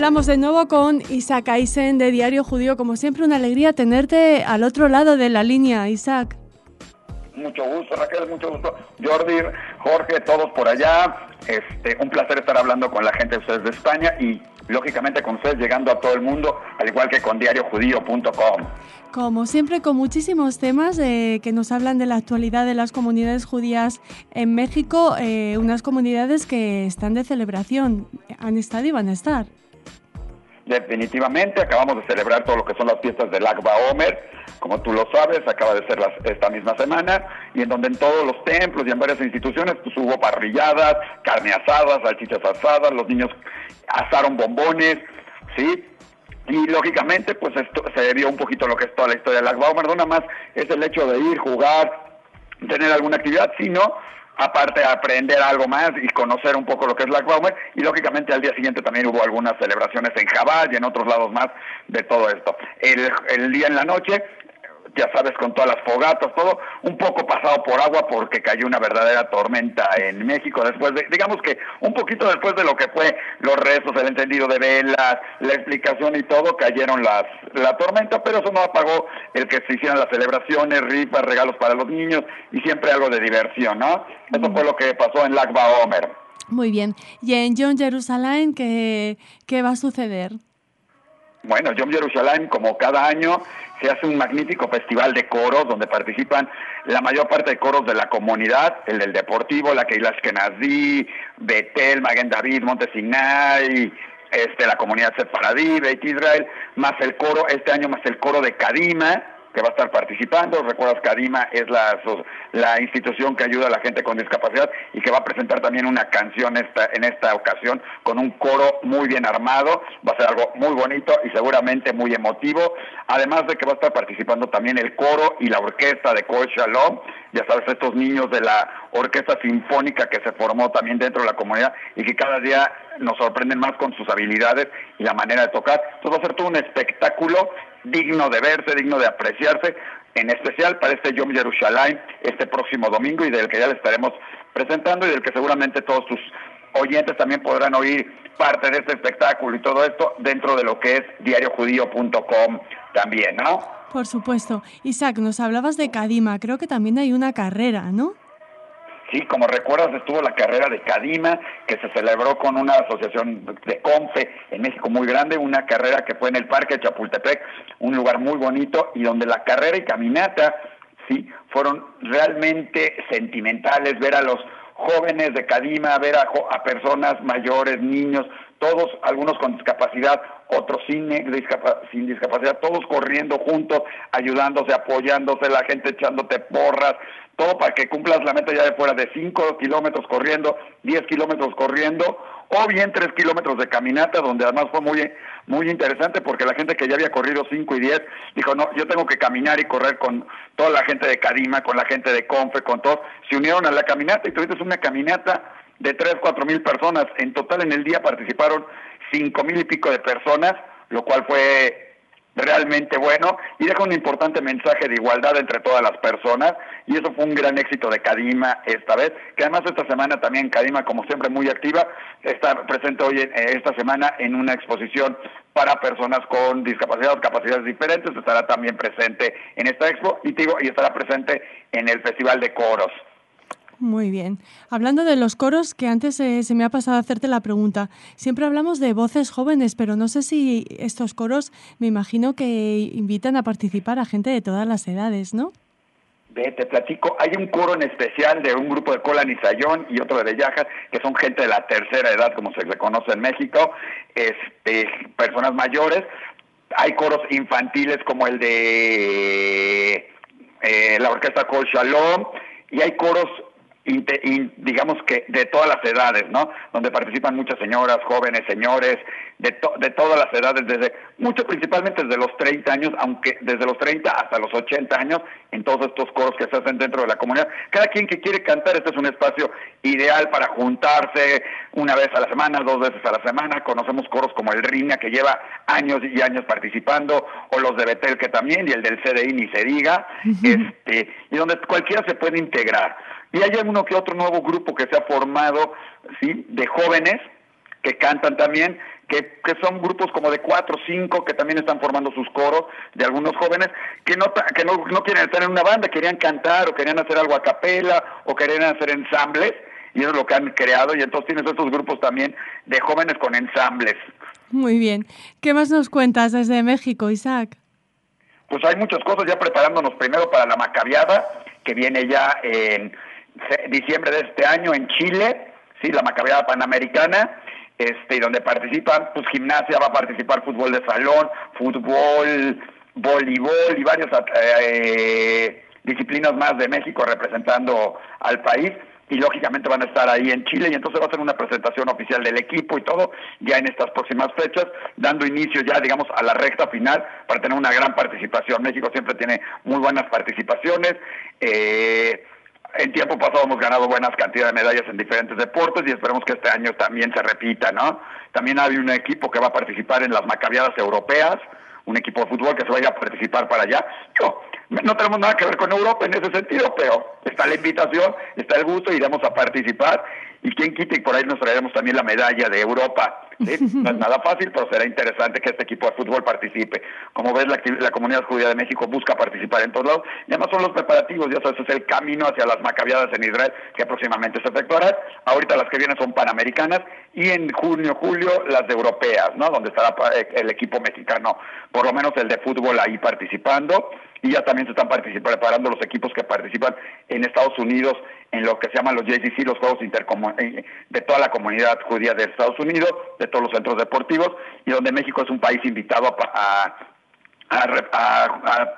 Hablamos de nuevo con Isaac Eisen de Diario Judío. Como siempre, una alegría tenerte al otro lado de la línea, Isaac. Mucho gusto, Raquel, mucho gusto. Jordi, Jorge, todos por allá. Este, un placer estar hablando con la gente de ustedes de España y lógicamente con ustedes llegando a todo el mundo, al igual que con diariojudío.com. Como siempre, con muchísimos temas eh, que nos hablan de la actualidad de las comunidades judías en México, eh, unas comunidades que están de celebración, han estado y van a estar. Definitivamente, acabamos de celebrar todo lo que son las fiestas del Agba Omer, como tú lo sabes, acaba de ser esta misma semana, y en donde en todos los templos y en varias instituciones pues, hubo parrilladas, carne asada, salchichas asadas, los niños asaron bombones, ¿sí? Y lógicamente, pues esto se dio un poquito lo que es toda la historia del Agba Omer, no nada más es el hecho de ir, jugar, tener alguna actividad, sino aparte de aprender algo más y conocer un poco lo que es la y lógicamente al día siguiente también hubo algunas celebraciones en Jabal y en otros lados más de todo esto. El, el día en la noche ya sabes, con todas las fogatas, todo un poco pasado por agua porque cayó una verdadera tormenta en México después de, digamos que un poquito después de lo que fue los restos, el encendido de velas, la explicación y todo, cayeron las, la tormenta, pero eso no apagó el que se hicieran las celebraciones, rifas, regalos para los niños y siempre algo de diversión, ¿no? Eso fue lo que pasó en Lagba Omer. Muy bien. ¿Y en John Jerusalén qué, qué va a suceder? Bueno, John Jerusalén, como cada año, se hace un magnífico festival de coros donde participan la mayor parte de coros de la comunidad, el del Deportivo, la Keilah Ashkenazi, Betel, Maguen David, Montesinay, este, la comunidad Sefaradí, Beit Israel, más el coro, este año más el coro de Kadima, que va a estar participando. Recuerdas que ADIMA es la, la institución que ayuda a la gente con discapacidad y que va a presentar también una canción esta, en esta ocasión con un coro muy bien armado. Va a ser algo muy bonito y seguramente muy emotivo. Además de que va a estar participando también el coro y la orquesta de Kol Shalom. Ya sabes, estos niños de la orquesta sinfónica que se formó también dentro de la comunidad y que cada día nos sorprenden más con sus habilidades y la manera de tocar. Entonces va a ser todo un espectáculo digno de verse, digno de apreciarse, en especial para este Yom Yerushalayim este próximo domingo y del que ya le estaremos presentando y del que seguramente todos tus oyentes también podrán oír parte de este espectáculo y todo esto dentro de lo que es diariojudío.com también, ¿no? Por supuesto. Isaac, nos hablabas de Kadima, creo que también hay una carrera, ¿no? Sí, como recuerdas, estuvo la carrera de Cadima, que se celebró con una asociación de CONFE en México muy grande, una carrera que fue en el Parque de Chapultepec, un lugar muy bonito, y donde la carrera y caminata, sí, fueron realmente sentimentales, ver a los jóvenes de Cadima, ver a, personas mayores, niños, todos, algunos con discapacidad, otros sin, sin discapacidad, todos corriendo juntos, ayudándose, apoyándose, la gente echándote porras, todo para que cumplas la meta ya de fuera de 5 kilómetros corriendo, 10 kilómetros corriendo, o bien 3 kilómetros de caminata, donde además fue muy, muy interesante porque la gente que ya había corrido 5 y 10 dijo, no, yo tengo que caminar y correr con toda la gente de Cadima, con la gente de Confe, con todos, se unieron a la caminata y tuviste una caminata de 3, 4 mil personas, en total en el día participaron 5 mil y pico de personas, lo cual fue realmente bueno y deja un importante mensaje de igualdad entre todas las personas y eso fue un gran éxito de Cadima esta vez, que además esta semana también Cadima como siempre muy activa, está presente hoy en, eh, esta semana en una exposición para personas con discapacidad o capacidades diferentes, estará también presente en esta expo y, digo, y estará presente en el Festival de Coros. Muy bien. Hablando de los coros, que antes eh, se me ha pasado a hacerte la pregunta. Siempre hablamos de voces jóvenes, pero no sé si estos coros, me imagino que invitan a participar a gente de todas las edades, ¿no? Ve, te platico, hay un coro en especial de un grupo de Cola Nizayón y otro de Yajas, que son gente de la tercera edad, como se le conoce en México, este, personas mayores. Hay coros infantiles como el de eh, la orquesta Col Shalom, y hay coros digamos que de todas las edades, ¿no? Donde participan muchas señoras, jóvenes, señores, de, de todas las edades, desde, mucho principalmente desde los 30 años, aunque desde los 30 hasta los 80 años, en todos estos coros que se hacen dentro de la comunidad. Cada quien que quiere cantar, este es un espacio ideal para juntarse una vez a la semana, dos veces a la semana. Conocemos coros como el Riña, que lleva años y años participando, o los de Betel, que también, y el del CDI, ni se diga, este, y donde cualquiera se puede integrar. Y hay uno que otro nuevo grupo que se ha formado, ¿sí? De jóvenes que cantan también, que, que, son grupos como de cuatro o cinco que también están formando sus coros de algunos jóvenes que no que no, no quieren estar en una banda, querían cantar o querían hacer algo a capela o querían hacer ensambles y eso es lo que han creado y entonces tienes estos grupos también de jóvenes con ensambles. Muy bien. ¿Qué más nos cuentas desde México, Isaac? Pues hay muchas cosas ya preparándonos primero para la Macabiada que viene ya en diciembre de este año en Chile, sí, la Macabiada Panamericana este, donde participan, pues gimnasia va a participar fútbol de salón, fútbol, voleibol y varias eh, disciplinas más de México representando al país y lógicamente van a estar ahí en Chile y entonces va a ser una presentación oficial del equipo y todo ya en estas próximas fechas, dando inicio ya digamos a la recta final para tener una gran participación. México siempre tiene muy buenas participaciones. Eh, en tiempo pasado hemos ganado buenas cantidades de medallas en diferentes deportes y esperemos que este año también se repita, ¿no? También hay un equipo que va a participar en las macabiadas europeas, un equipo de fútbol que se vaya a participar para allá. Yo, no tenemos nada que ver con Europa en ese sentido, pero está la invitación, está el gusto, iremos a participar y quien quite y por ahí nos traeremos también la medalla de Europa. No es nada fácil, pero será interesante que este equipo de fútbol participe. Como ves, la, comunidad judía de México busca participar en todos lados y además son los preparativos, ya sabes, es el camino hacia las macabiadas en Israel que próximamente se efectuarán. Ahorita las que vienen son panamericanas y en junio, julio las de europeas, ¿no? Donde estará eh, el equipo mexicano, por lo menos el de fútbol ahí participando y ya también se están preparando los equipos que participan en Estados Unidos en lo que se llaman los JCC, los Juegos eh, de toda la comunidad judía de Estados Unidos, de todos los centros deportivos, y donde México es un país invitado a a,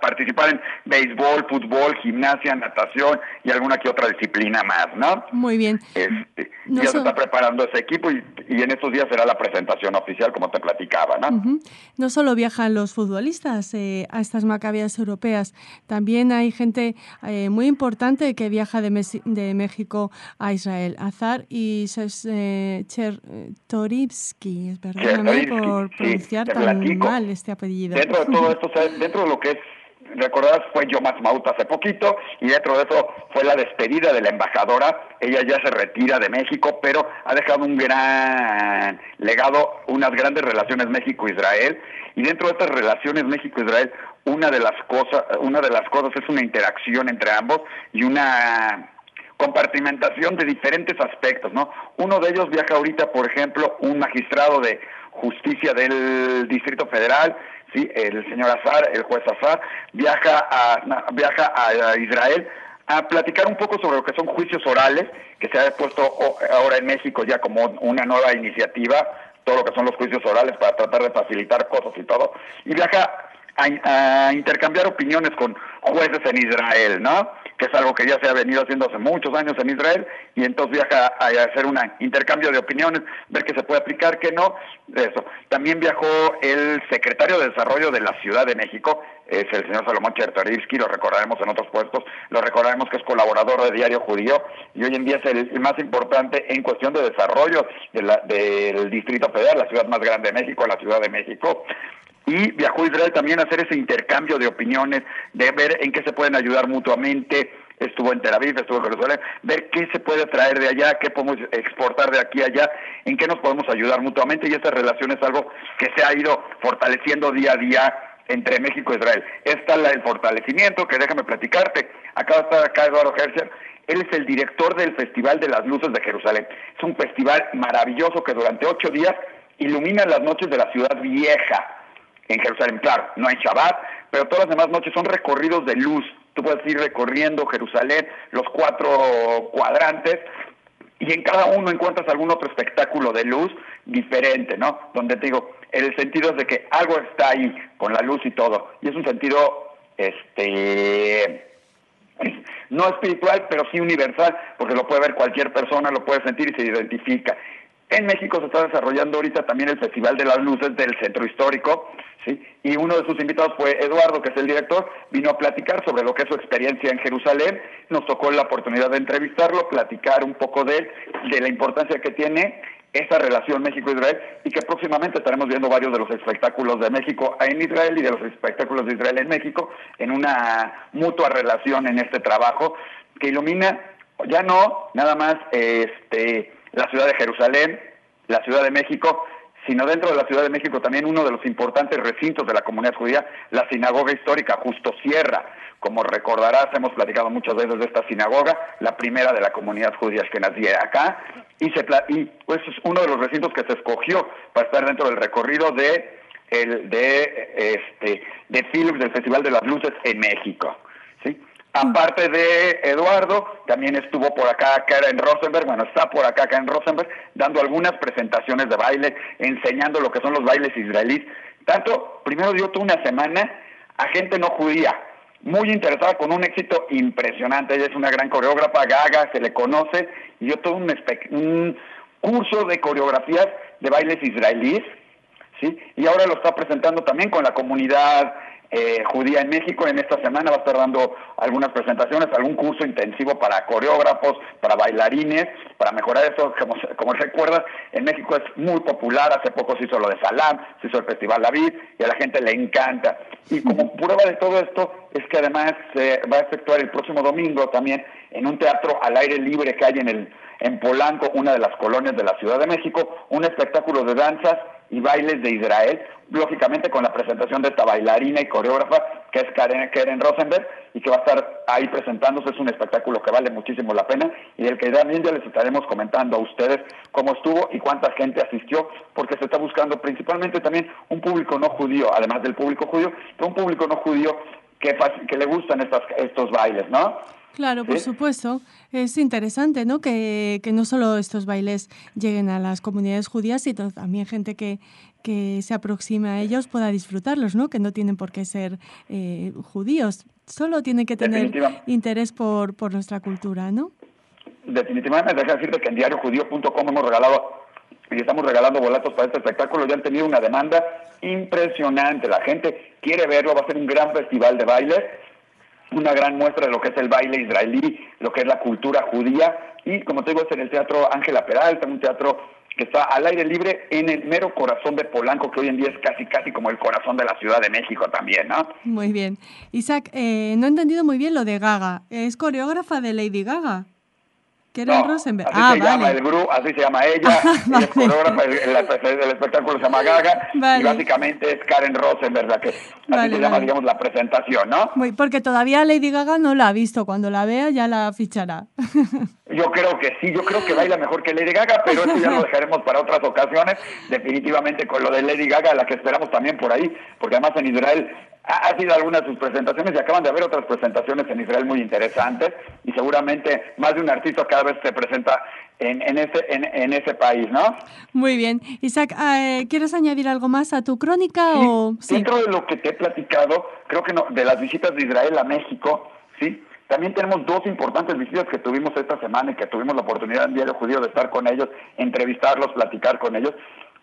participar en béisbol, fútbol, gimnasia, natación y alguna que otra disciplina más, ¿no? Muy bien. Este, ya se está preparando ese equipo y, en estos días será la presentación oficial, como te platicaba, ¿no? No solo viajan los futbolistas eh, a estas macabias europeas, también hay gente eh, muy importante que viaja de, de, México a Israel. Azar y eh, Chertorivsky, es verdad, por pronunciar tan mal este apellido. Dentro de todo esto dentro de lo que es recordarás fue Yomas Maut hace poquito y dentro de eso fue la despedida de la embajadora. Ella ya se retira de México, pero ha dejado un gran legado, unas grandes relaciones México-Israel. Y dentro de estas relaciones México-Israel, una de las cosas, una de las cosas es una interacción entre ambos y una compartimentación de diferentes aspectos, ¿no? Uno de ellos viaja ahorita, por ejemplo, un magistrado de justicia del Distrito Federal ¿sí? el señor Azar, el juez Azar, viaja a, viaja a Israel a platicar un poco sobre lo que son juicios orales, que se ha puesto ahora en México ya como una nueva iniciativa, todo lo que son los juicios orales para tratar de facilitar cosas y todo, y viaja a, intercambiar opiniones con jueces en Israel, ¿no? Que es algo que ya se ha venido haciendo hace muchos años en Israel, y entonces viaja a, hacer un intercambio de opiniones, ver qué se puede aplicar, qué no, eso. También viajó el secretario de Desarrollo de la Ciudad de México, es el señor Salomón Chertorivsky, lo recordaremos en otros puestos, lo recordaremos que es colaborador de Diario Judío, y hoy en día es el, más importante en cuestión de desarrollo del Distrito Federal, la ciudad más grande de México, la Ciudad de México y viajó a Israel también a hacer ese intercambio de opiniones, de ver en qué se pueden ayudar mutuamente. Estuvo en Tel Aviv, estuvo en Jerusalén, ver qué se puede traer de allá, qué podemos exportar de aquí a allá, en qué nos podemos ayudar mutuamente y esta relación es algo que se ha ido fortaleciendo día a día entre México e Israel. Está el fortalecimiento, que déjame platicarte. Acá está acá Eduardo Herscher, él es el director del Festival de las Luces de Jerusalén. Es un festival maravilloso que durante ocho días ilumina las noches de la ciudad vieja en Jerusalén. Claro, no hay Shabbat, pero todas las demás noches son recorridos de luz. Tú puedes ir recorriendo Jerusalén, los cuatro cuadrantes, y en cada uno encuentras algún otro espectáculo de luz diferente, ¿no? Donde te digo, el sentido es de que algo está ahí con la luz y todo. Y es un sentido, este, no espiritual, pero sí universal, porque lo puede ver cualquier persona, lo puede sentir y se identifica. En México se está desarrollando ahorita también el Festival de las Luces del Centro Histórico, ¿sí? y uno de sus invitados fue Eduardo, que es el director, vino a platicar sobre lo que es su experiencia en Jerusalén, nos tocó la oportunidad de entrevistarlo, platicar un poco de de la importancia que tiene esa relación México-Israel y que próximamente estaremos viendo varios de los espectáculos de México en Israel y de los espectáculos de Israel en México en una mutua relación en este trabajo que ilumina ya no nada más este la ciudad de Jerusalén, la Ciudad de México, sino dentro de la Ciudad de México también uno de los importantes recintos de la comunidad judía, la sinagoga histórica Justo Sierra. Como recordarás, hemos platicado muchas veces de esta sinagoga, la primera de la comunidad judía que nació acá, y pues es uno de los recintos que se escogió para estar dentro del recorrido de el de este de Philips del Festival de las Luces en México. Aparte de Eduardo, también estuvo por acá Karen Rosenberg, bueno, está por acá Karen Rosenberg, dando algunas presentaciones de baile, enseñando lo que son los bailes israelíes. Tanto, primero dio toda una semana a gente no judía, muy interesada, con un éxito impresionante. Ella es una gran coreógrafa, Gaga, se le conoce, y dio todo un, un curso de coreografías de bailes israelíes, ¿sí? Y ahora lo está presentando también con la comunidad eh, judía en México. En esta semana va a estar dando algunas presentaciones, algún curso intensivo para coreógrafos, para bailarines, para mejorar eso. Como, como recuerdas, en México es muy popular. Hace poco se hizo lo de Salam, se hizo el Festival David y a la gente le encanta. Y como prueba de todo esto es que además se va a efectuar el próximo domingo también en un teatro al aire libre que hay en el en Polanco, una de las colonias de la Ciudad de México, un espectáculo de danzas y bailes de Israel, lógicamente con la presentación de esta bailarina y coreógrafa que es Karen, Karen Rosenberg y que va a estar ahí presentándose. Es un espectáculo que vale muchísimo la pena y del que también ya les estaremos comentando a ustedes cómo estuvo y cuánta gente asistió, porque se está buscando principalmente también un público no judío, además del público judío, pero un público no judío que, le gustan estos bailes, ¿no? Claro, por supuesto. Es interesante, ¿no? Que, que, no solo estos bailes lleguen a las comunidades judías, sino también gente que, que se aproxime a ellos pueda disfrutarlos, ¿no? Que no tienen por qué ser eh, judíos. Solo tienen que tener interés por, por nuestra cultura, ¿no? Definitivamente, deja decirte que en diariojudío.com hemos regalado y estamos regalando boletos para este espectáculo. Ya han tenido una demanda impresionante. La gente quiere verlo, va a ser un gran festival de baile una gran muestra de lo que es el baile israelí, lo que es la cultura judía, y como te digo, es en el Teatro Ángela Peralta, un teatro que está al aire libre en el mero corazón de Polanco, que hoy en día es casi casi como el corazón de la Ciudad de México también, ¿no? Muy bien. Isaac, eh, no he entendido muy bien lo de Gaga. ¿Es coreógrafa de Lady Gaga? No, Rosenberg. Así ah, se llama el grupo, así se llama ella, es coreógrafa, el, el, espectáculo se llama Gaga, y básicamente es Karen Rosenberg la que, así se llama, digamos, la presentación, ¿no? Muy, porque todavía Lady Gaga no la ha visto, cuando la vea ya la fichará. Yo creo que sí, yo creo que baila mejor que Lady Gaga, pero eso ya lo dejaremos para otras ocasiones, definitivamente con lo de Lady Gaga, la que esperamos también por ahí, porque además en Israel ha, sido algunas de sus presentaciones y acaban de haber otras presentaciones en Israel muy interesantes y seguramente más de un artista cada vez se presenta en, en, ese, en, ese país, ¿no? Muy bien. Isaac, eh, ¿quieres añadir algo más a tu crónica? o... Dentro de lo que te he platicado, creo que no, de las visitas de Israel a México, ¿sí? También tenemos dos importantes visitas que tuvimos esta semana y que tuvimos la oportunidad en Diario Judío de estar con ellos, entrevistarlos, platicar con ellos.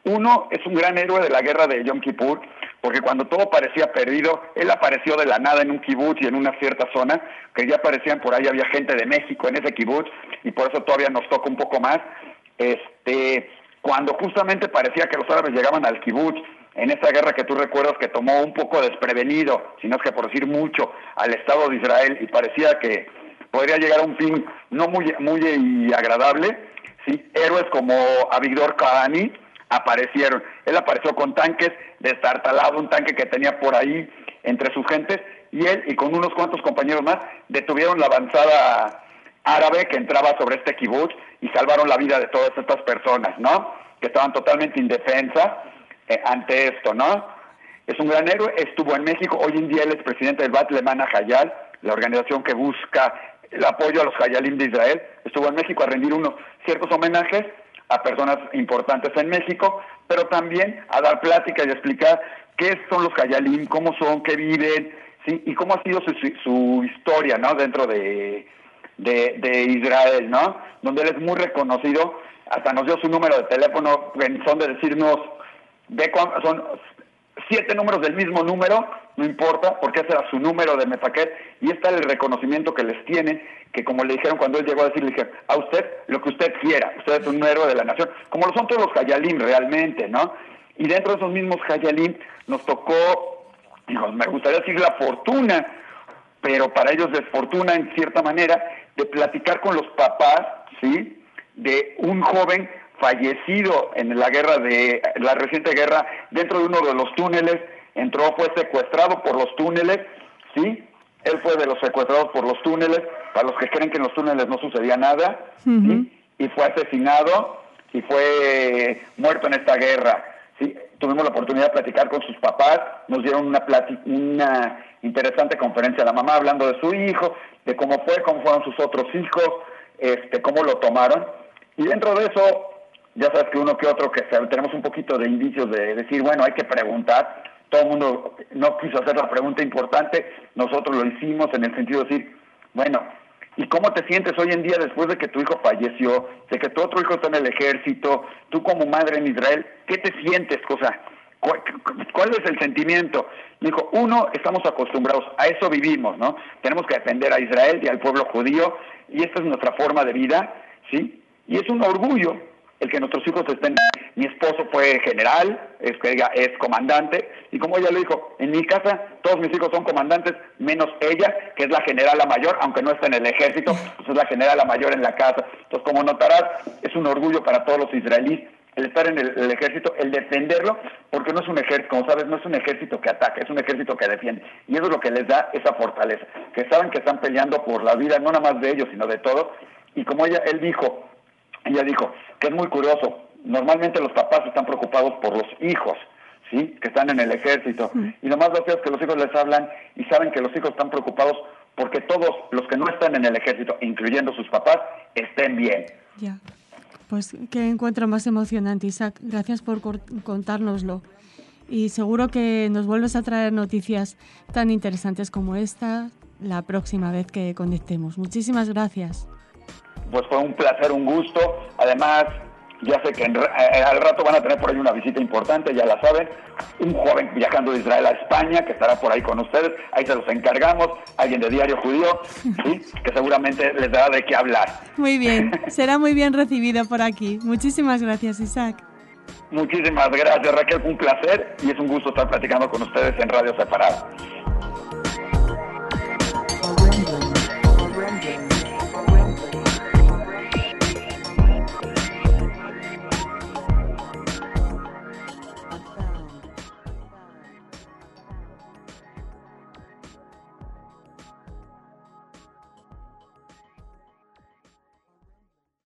Uno es un gran héroe de la guerra de Yom Kippur, porque cuando todo parecía perdido, él apareció de la nada en un kibutz y en una cierta zona, que ya parecían por ahí, había gente de México en ese kibutz, y por eso todavía nos toca un poco más. Este, cuando justamente parecía que los árabes llegaban al kibutz, en esa guerra que tú recuerdas que tomó un poco desprevenido, si no es que por decir mucho, al Estado de Israel, y parecía que podría llegar a un fin no muy, muy agradable, ¿sí? héroes como Avigdor Kahani, aparecieron. Él apareció con tanques destartalado, un tanque que tenía por ahí entre sus gentes, y él y con unos cuantos compañeros más detuvieron la avanzada árabe que entraba sobre este kibutz y salvaron la vida de todas estas personas, ¿no? Que estaban totalmente indefensas eh, ante esto, ¿no? Es un gran héroe, estuvo en México, hoy en día él es presidente del Bat Lemana Hayal, la organización que busca el apoyo a los Hayalim de Israel, estuvo en México a rendir unos ciertos homenajes a personas importantes en México, pero también a dar plática y explicar qué son los Hayalim, cómo son, qué viven, ¿sí? y cómo ha sido su, historia ¿no? dentro de, de, Israel, ¿no? donde él es muy reconocido, hasta nos dio su número de teléfono, son de decirnos, son siete números del mismo número, no importa, porque ese era su número de Mefaquet, y está el reconocimiento que les tienen, que como le dijeron cuando él llegó a decir, le dijeron, a usted lo que usted quiera, usted es un héroe de la nación, como lo son todos los Hayalim realmente, ¿no? Y dentro de esos mismos Hayalim nos tocó, me gustaría decir la fortuna, pero para ellos desfortuna en cierta manera, de platicar con los papás, ¿sí? De un joven fallecido en la guerra de la reciente guerra dentro de uno de los túneles, entró, fue secuestrado por los túneles, ¿sí? Él fue de los secuestrados por los túneles, para los que creen que en los túneles no sucedía nada, y fue asesinado y fue muerto en esta guerra. ¿sí? Tuvimos la oportunidad de platicar con sus papás, nos dieron una, una interesante conferencia a la mamá hablando de su hijo, de cómo fue, cómo fueron sus otros hijos, este, cómo lo tomaron. Y dentro de eso, ya sabes que uno que otro que tenemos un poquito de indicios de decir, bueno, hay que preguntar. Todo el mundo no quiso hacer la pregunta importante, nosotros lo hicimos en el sentido de decir, bueno, ¿y cómo te sientes hoy en día después de que tu hijo falleció, de que tu otro hijo está en el ejército, tú como madre en Israel, ¿qué te sientes, cosa? ¿Cuál es el sentimiento? Dijo, uno, estamos acostumbrados, a eso vivimos, ¿no? Tenemos que defender a Israel y al pueblo judío, y esta es nuestra forma de vida, ¿sí? Y es un orgullo el que nuestros hijos estén. Mi esposo fue general, es, es comandante, y como ella lo dijo, en mi casa todos mis hijos son comandantes, menos ella, que es la general mayor, aunque no está en el ejército, pues es la general mayor en la casa. Entonces, como notarás, es un orgullo para todos los israelíes el estar en el, ejército, el defenderlo, porque no es un ejército, como sabes, no es un ejército que ataca, es un ejército que defiende. Y eso es lo que les da esa fortaleza, que saben que están peleando por la vida, no nada más de ellos, sino de todos. Y como ella, él dijo, ella dijo, que es muy curioso, normalmente los papás están preocupados por los hijos, ¿sí? Que están en el ejército. Y lo más gracioso es que los hijos les hablan y saben que los hijos están preocupados porque todos los que no están en el ejército, incluyendo sus papás, estén bien. Ya. Pues qué encuentro más emocionante, Isaac. Gracias por contárnoslo. Y seguro que nos vuelves a traer noticias tan interesantes como esta la próxima vez que conectemos. Muchísimas gracias. Pues fue un placer, un gusto. Además, ya sé que eh, al rato van a tener por ahí una visita importante, ya la saben. Un joven viajando de Israel a España que estará por ahí con ustedes. Ahí se los encargamos. Alguien de Diario Judío, ¿sí? que seguramente les dará de qué hablar. Muy bien, será muy bien recibido por aquí. Muchísimas gracias, Isaac. Muchísimas gracias, Raquel. Un placer y es un gusto estar platicando con ustedes en Radio Separado.